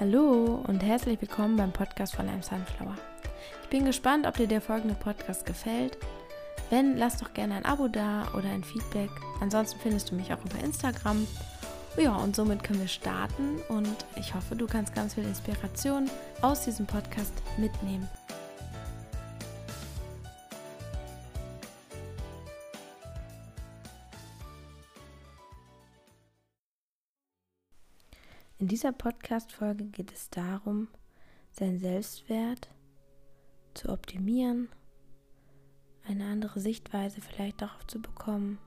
Hallo und herzlich willkommen beim Podcast von einem Sunflower. Ich bin gespannt, ob dir der folgende Podcast gefällt. Wenn, lass doch gerne ein Abo da oder ein Feedback. Ansonsten findest du mich auch über Instagram. Ja, und somit können wir starten und ich hoffe, du kannst ganz viel Inspiration aus diesem Podcast mitnehmen. In dieser Podcast-Folge geht es darum, seinen Selbstwert zu optimieren, eine andere Sichtweise vielleicht darauf zu bekommen,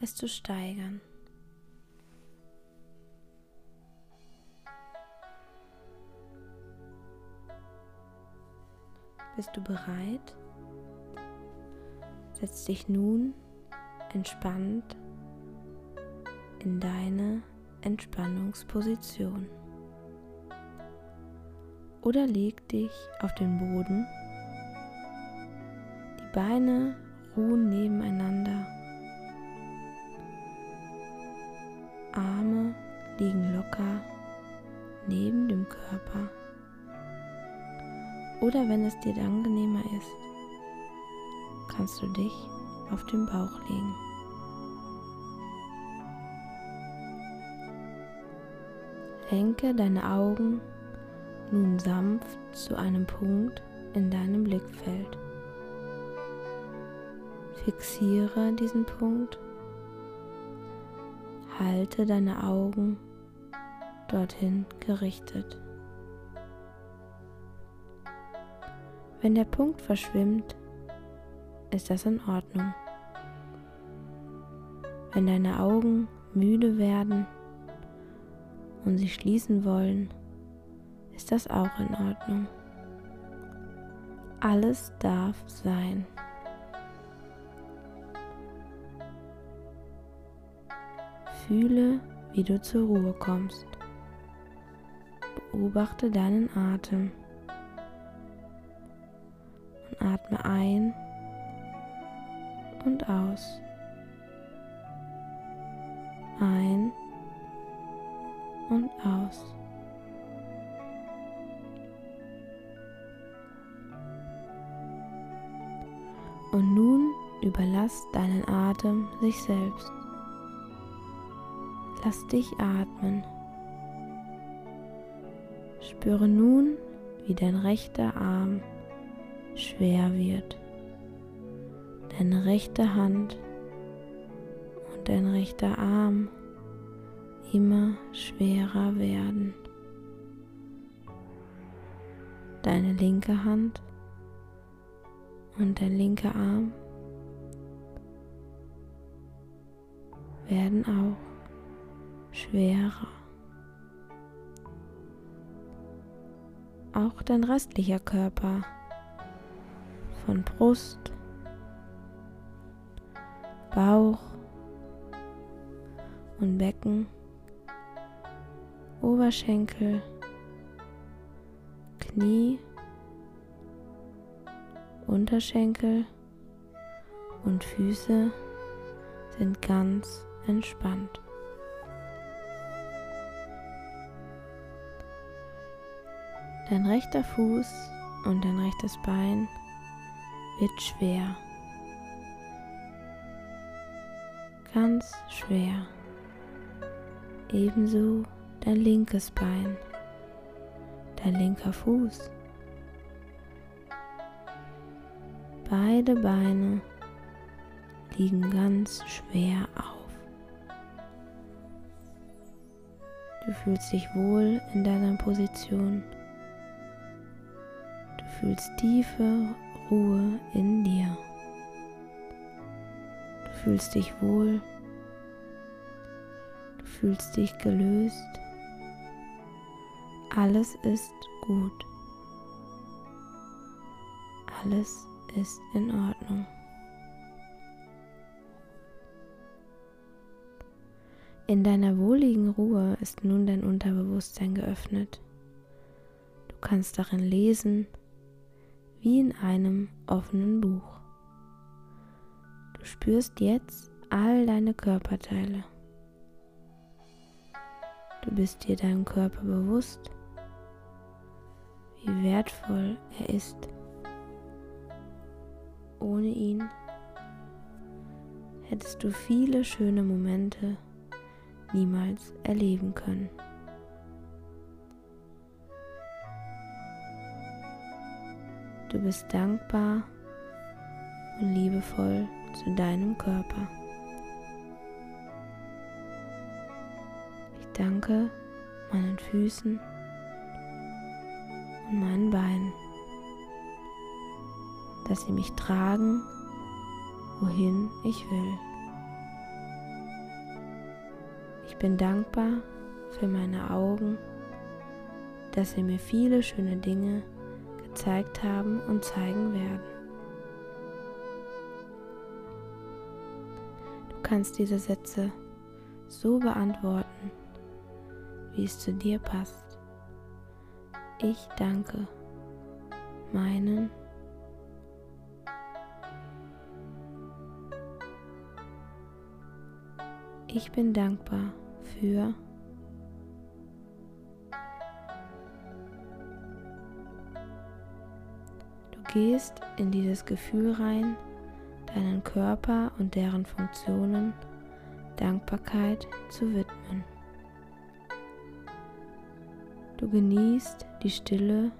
es zu steigern. Bist du bereit? Setz dich nun entspannt in deine Entspannungsposition. Oder leg dich auf den Boden. Die Beine ruhen nebeneinander. Arme liegen locker neben dem Körper. Oder wenn es dir angenehmer ist, kannst du dich auf den Bauch legen. Lenke deine Augen nun sanft zu einem Punkt in deinem Blickfeld. Fixiere diesen Punkt. Halte deine Augen dorthin gerichtet. Wenn der Punkt verschwimmt, ist das in Ordnung. Wenn deine Augen müde werden, und sie schließen wollen, ist das auch in Ordnung. Alles darf sein. Fühle, wie du zur Ruhe kommst. Beobachte deinen Atem und atme ein und aus. Ein und aus. Und nun überlass deinen Atem sich selbst. Lass dich atmen. Spüre nun, wie dein rechter Arm schwer wird, deine rechte Hand und dein rechter Arm immer schwerer werden. Deine linke Hand und dein linker Arm werden auch schwerer. Auch dein restlicher Körper von Brust, Bauch und Becken Oberschenkel, Knie, Unterschenkel und Füße sind ganz entspannt. Dein rechter Fuß und dein rechtes Bein wird schwer. Ganz schwer. Ebenso dein linkes Bein, dein linker Fuß. Beide Beine liegen ganz schwer auf. Du fühlst dich wohl in deiner Position. Du fühlst tiefe Ruhe in dir. Du fühlst dich wohl. Du fühlst dich gelöst alles ist gut. Alles ist in Ordnung. In deiner wohligen Ruhe ist nun dein Unterbewusstsein geöffnet. Du kannst darin lesen, wie in einem offenen Buch. Du spürst jetzt all deine Körperteile. Du bist dir deinem Körper bewusst, wertvoll er ist. Ohne ihn hättest du viele schöne Momente niemals erleben können. Du bist dankbar und liebevoll zu deinem Körper. Ich danke meinen Füßen und meinen Beinen, dass sie mich tragen, wohin ich will. Ich bin dankbar für meine Augen, dass sie mir viele schöne Dinge gezeigt haben und zeigen werden. Du kannst diese Sätze so beantworten, wie es zu dir passt. Ich danke meinen Ich bin dankbar für gehst in dieses Gefühl rein, deinen Körper und deren Funktionen Dankbarkeit zu widmen. Du genießt die Stille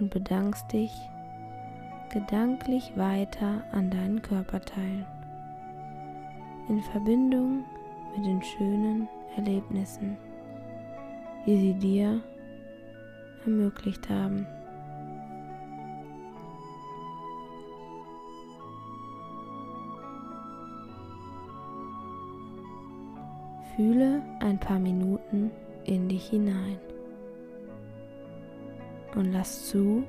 und bedankst dich gedanklich weiter an deinen Körperteilen in Verbindung mit den schönen Erlebnissen, die sie dir ermöglicht haben. Fühle ein paar Minuten in dich hinein und lass zu,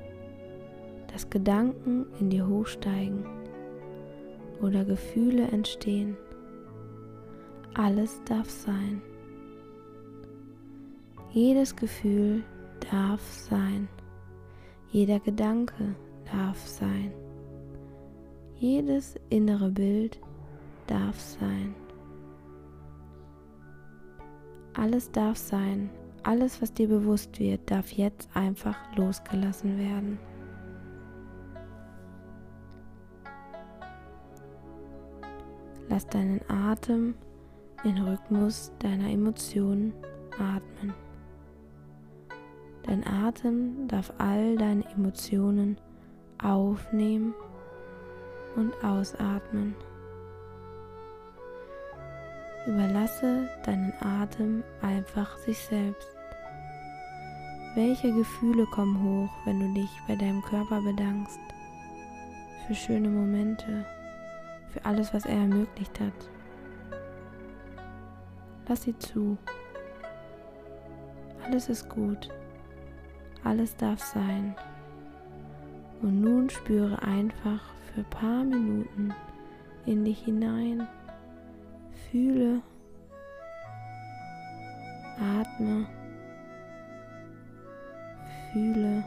dass Gedanken in dir hochsteigen oder Gefühle entstehen. Alles darf sein. Jedes Gefühl darf sein. Jeder Gedanke darf sein. Jedes innere Bild darf sein. Alles darf sein. Alles, was dir bewusst wird, darf jetzt einfach losgelassen werden. Lass deinen Atem in Rhythmus deiner Emotionen atmen. Dein Atem darf all deine Emotionen aufnehmen und ausatmen. Überlasse deinen Atem einfach sich selbst. Welche Gefühle kommen hoch, wenn du dich bei deinem Körper bedankst? Für schöne Momente, für alles, was er ermöglicht hat. Lass sie zu. Alles ist gut. Alles darf sein. Und nun spüre einfach für ein paar Minuten in dich hinein. Fühle, atme, fühle.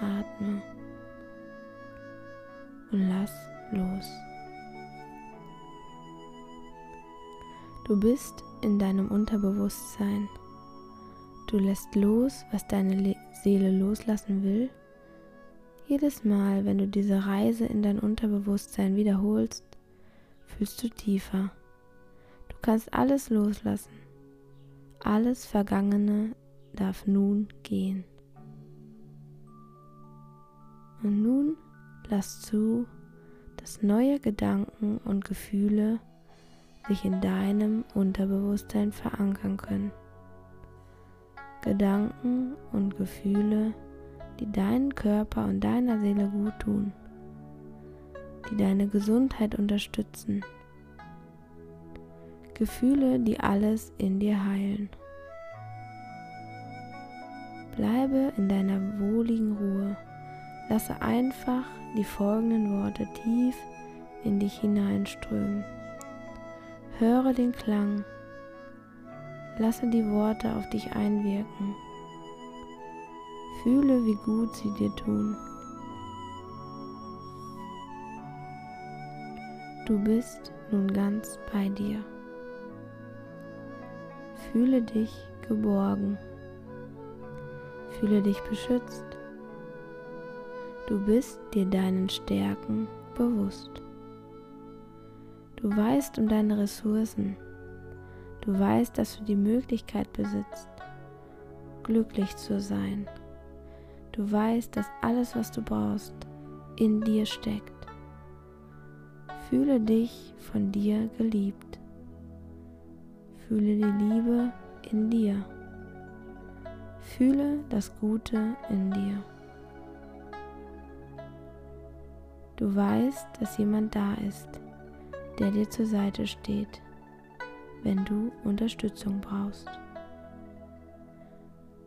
Atme und lass los. Du bist in deinem Unterbewusstsein. Du lässt los, was deine Seele loslassen will jedes Mal, wenn du diese Reise in dein Unterbewusstsein wiederholst, fühlst du tiefer. Du kannst alles loslassen. Alles Vergangene darf nun gehen. Und nun lass zu, dass neue Gedanken und Gefühle sich in deinem Unterbewusstsein verankern können. Gedanken und Gefühle, die deinen Körper und deiner Seele gut tun, die deine Gesundheit unterstützen. Gefühle, die alles in dir heilen. Bleibe in deiner wohligen Ruhe. Lasse einfach die folgenden Worte tief in dich hineinströmen. Höre den Klang. Lasse die Worte auf dich einwirken. Fühle, wie gut sie dir tun. Du bist nun ganz bei dir. Fühle dich geborgen. Fühle dich beschützt. Du bist dir deinen Stärken bewusst. Du weißt um deine Ressourcen. Du weißt, dass du die Möglichkeit besitzt, glücklich zu sein. Du weißt, dass alles, was du brauchst, in dir steckt. Fühle dich von dir geliebt. Fühle die Liebe in dir. Fühle das Gute in dir. Du weißt, dass jemand da ist, der dir zur Seite steht, wenn du Unterstützung brauchst.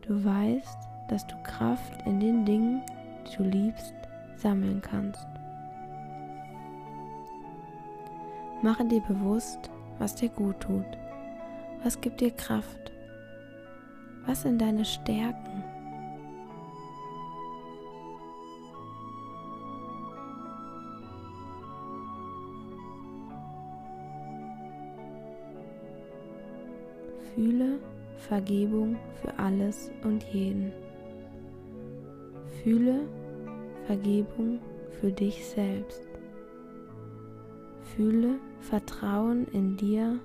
Du weißt, dass du Kraft in den Dingen, die du liebst, sammeln kannst. Mache dir bewusst, was dir gut tut, was gibt dir Kraft, was sind deine Stärken. Fühle Vergebung für alles und jeden. Fühle Vergebung für dich selbst. Fühle Vertrauen in dir,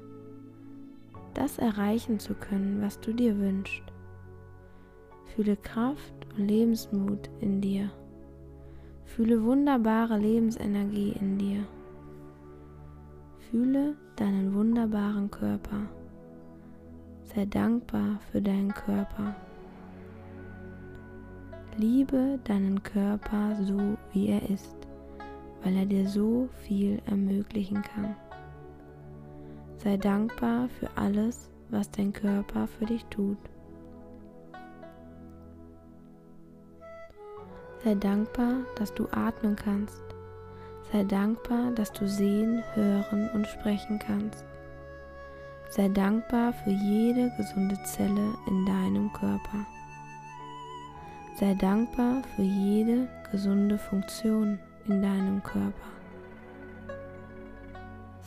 das erreichen zu können, was du dir wünschst. Fühle Kraft und Lebensmut in dir. Fühle wunderbare Lebensenergie in dir. Fühle deinen wunderbaren Körper. Sei dankbar für deinen Körper. Liebe deinen Körper so, wie er ist, weil er dir so viel ermöglichen kann. Sei dankbar für alles, was dein Körper für dich tut. Sei dankbar, dass du atmen kannst. Sei dankbar, dass du sehen, hören und sprechen kannst. Sei dankbar für jede gesunde Zelle in deinem Körper. Sei dankbar für jede gesunde Funktion in deinem Körper.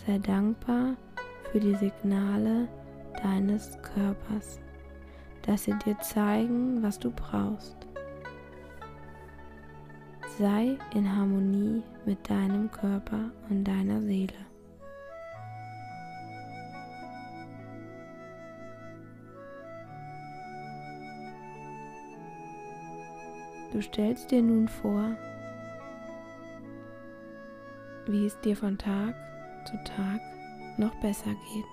Sei dankbar für die Signale deines Körpers, dass sie dir zeigen, was du brauchst. Sei in Harmonie mit deinem Körper und deiner Seele. Du stellst dir nun vor, wie es dir von Tag zu Tag noch besser geht.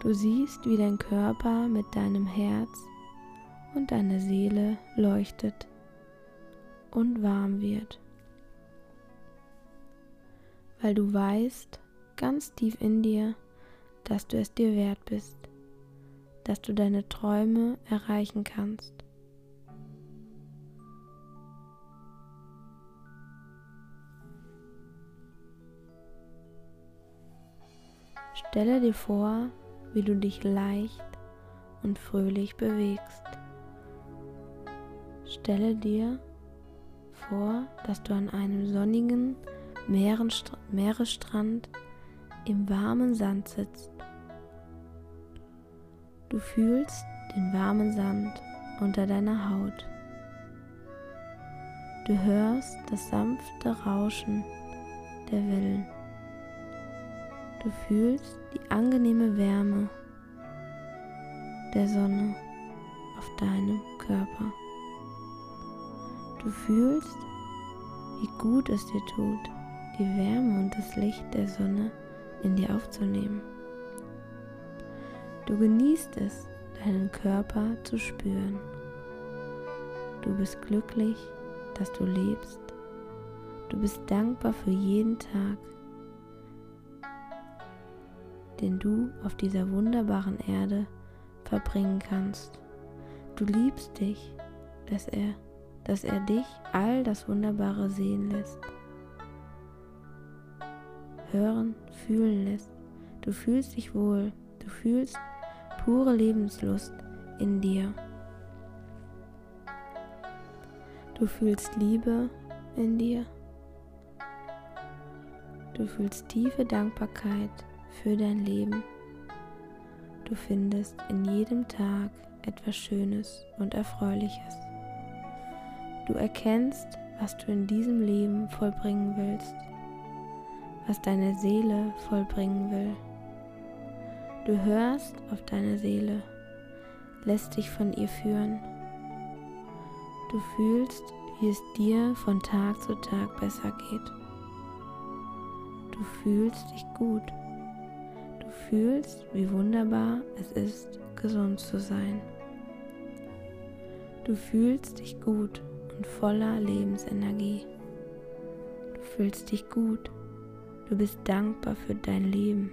Du siehst, wie dein Körper mit deinem Herz und deiner Seele leuchtet und warm wird, weil du weißt ganz tief in dir, dass du es dir wert bist, dass du deine Träume erreichen kannst. Stelle dir vor, wie du dich leicht und fröhlich bewegst. Stelle dir vor, dass du an einem sonnigen Meeresstrand im warmen Sand sitzt. Du fühlst den warmen Sand unter deiner Haut. Du hörst das sanfte Rauschen der Wellen. Du fühlst die angenehme Wärme der Sonne auf deinem Körper. Du fühlst, wie gut es dir tut, die Wärme und das Licht der Sonne in dir aufzunehmen. Du genießt es, deinen Körper zu spüren. Du bist glücklich, dass du lebst. Du bist dankbar für jeden Tag, den du auf dieser wunderbaren Erde verbringen kannst. Du liebst dich, dass er, dass er dich all das Wunderbare sehen lässt, hören, fühlen lässt. Du fühlst dich wohl, du fühlst pure Lebenslust in dir. Du fühlst Liebe in dir. Du fühlst tiefe Dankbarkeit für dein Leben. Du findest in jedem Tag etwas Schönes und Erfreuliches. Du erkennst, was du in diesem Leben vollbringen willst, was deine Seele vollbringen will. Du hörst auf deine Seele, lässt dich von ihr führen. Du fühlst, wie es dir von Tag zu Tag besser geht. Du fühlst dich gut. Fühlst, wie wunderbar es ist, gesund zu sein. Du fühlst dich gut und voller Lebensenergie. Du fühlst dich gut. Du bist dankbar für dein Leben.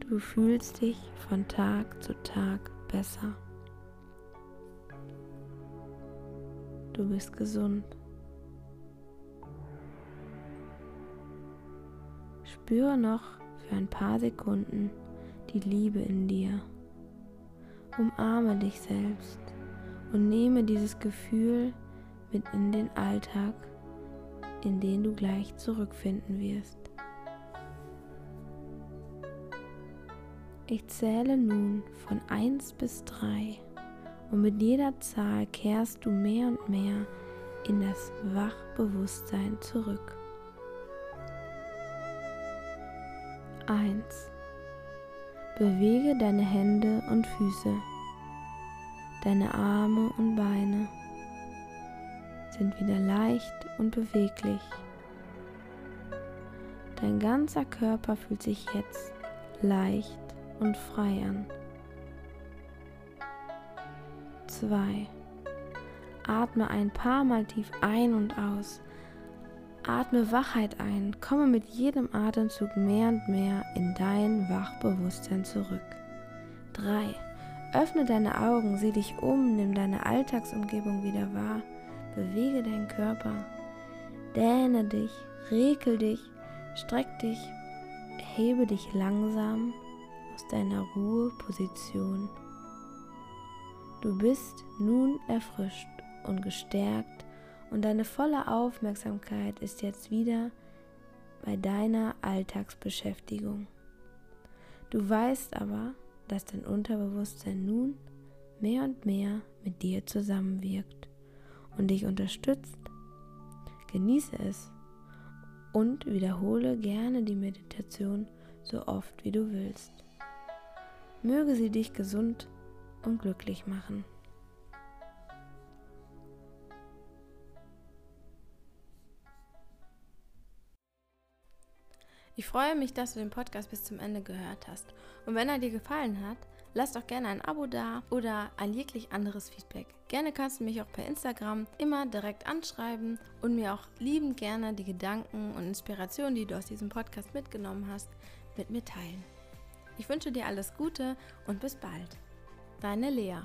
Du fühlst dich von Tag zu Tag besser. Du bist gesund. Spüre noch für ein paar Sekunden die Liebe in dir. Umarme dich selbst und nehme dieses Gefühl mit in den Alltag, in den du gleich zurückfinden wirst. Ich zähle nun von 1 bis 3 und mit jeder Zahl kehrst du mehr und mehr in das Wachbewusstsein zurück. 1. Bewege deine Hände und Füße. Deine Arme und Beine sind wieder leicht und beweglich. Dein ganzer Körper fühlt sich jetzt leicht und frei an. 2. Atme ein paar Mal tief ein und aus Atme Wachheit ein, komme mit jedem Atemzug mehr und mehr in dein Wachbewusstsein zurück. 3. Öffne deine Augen, sieh dich um, nimm deine Alltagsumgebung wieder wahr, bewege deinen Körper, dehne dich, rekel dich, streck dich, hebe dich langsam aus deiner Ruheposition. Du bist nun erfrischt und gestärkt und deine volle Aufmerksamkeit ist jetzt wieder bei deiner Alltagsbeschäftigung. Du weißt aber, dass dein Unterbewusstsein nun mehr und mehr mit dir zusammenwirkt und dich unterstützt. Genieße es und wiederhole gerne die Meditation so oft wie du willst. Möge sie dich gesund und glücklich machen. Ich freue mich, dass du den Podcast bis zum Ende gehört hast. Und wenn er dir gefallen hat, lass doch gerne ein Abo da oder ein jeglich anderes Feedback. Gerne kannst du mich auch per Instagram immer direkt anschreiben und mir auch liebend gerne die Gedanken und Inspirationen, die du aus diesem Podcast mitgenommen hast, mit mir teilen. Ich wünsche dir alles Gute und bis bald. Deine Lea.